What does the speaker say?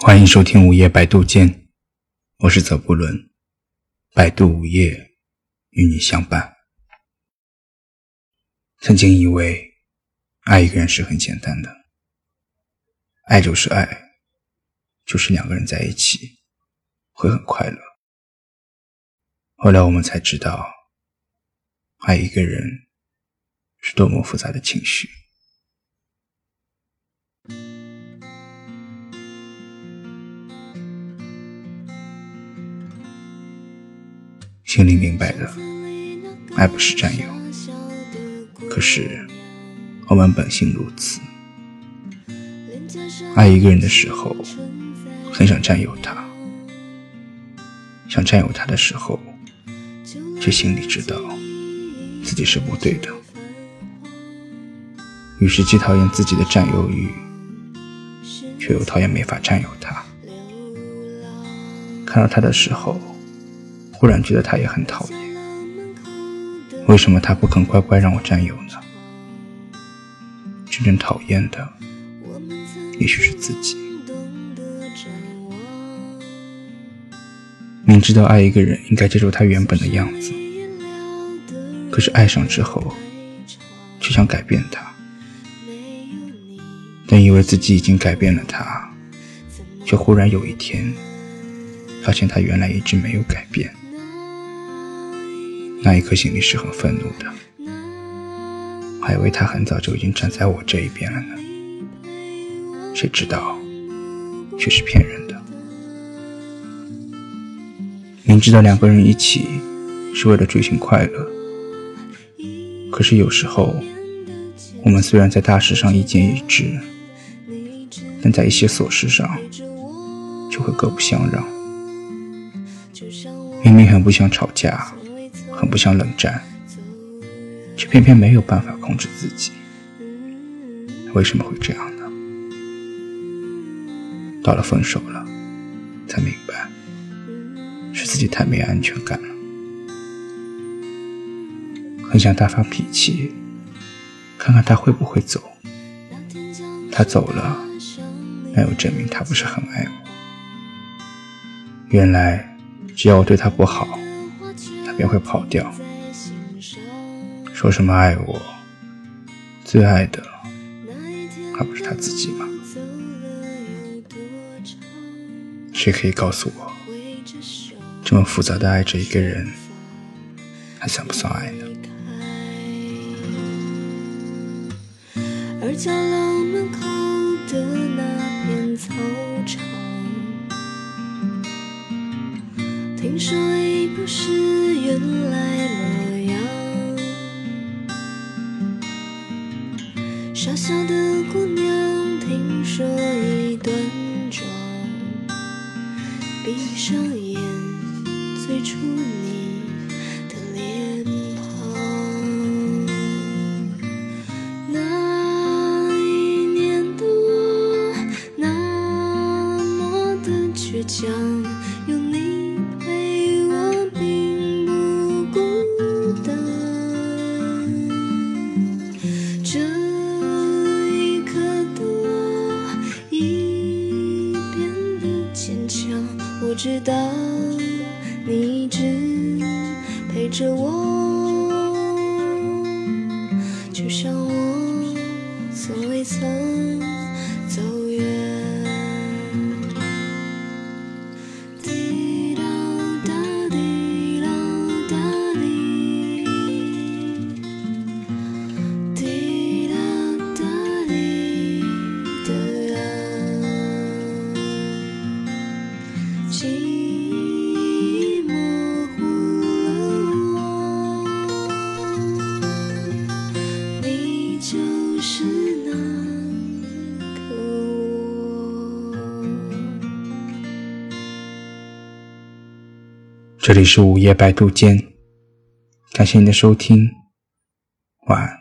欢迎收听午夜百度间，我是泽布伦，百度午夜与你相伴。曾经以为爱一个人是很简单的，爱就是爱，就是两个人在一起会很快乐。后来我们才知道，爱一个人是多么复杂的情绪。心里明白的，爱不是占有。可是，我们本性如此。爱一个人的时候，很想占有他；想占有他的时候，却心里知道自己是不对的。于是既讨厌自己的占有欲，却又讨厌没法占有他。看到他的时候。忽然觉得他也很讨厌，为什么他不肯乖乖让我占有呢？真正讨厌的，也许是自己。明知道爱一个人应该接受他原本的样子，可是爱上之后，却想改变他。但以为自己已经改变了他，却忽然有一天，发现他原来一直没有改变。那一刻，心里是很愤怒的，还以为他很早就已经站在我这一边了呢。谁知道，却是骗人的。明知道两个人一起是为了追寻快乐，可是有时候，我们虽然在大事上意见一致，但在一些琐事上，就会各不相让。明明很不想吵架。很不想冷战，却偏偏没有办法控制自己。为什么会这样呢？到了分手了，才明白，是自己太没安全感了。很想大发脾气，看看他会不会走。他走了，那又证明他不是很爱我。原来，只要我对他不好。便会跑掉，说什么爱我，最爱的还不是他自己吗？谁可以告诉我，这么复杂的爱着一个人，还算不算爱呢？听说已不是原来模样，傻笑的姑娘，听说已端庄，闭上眼，最初你的脸庞。那一年的我，那么的倔强，你一直陪着我，就像我从未曾走远。这里是午夜百度间，感谢您的收听，晚安。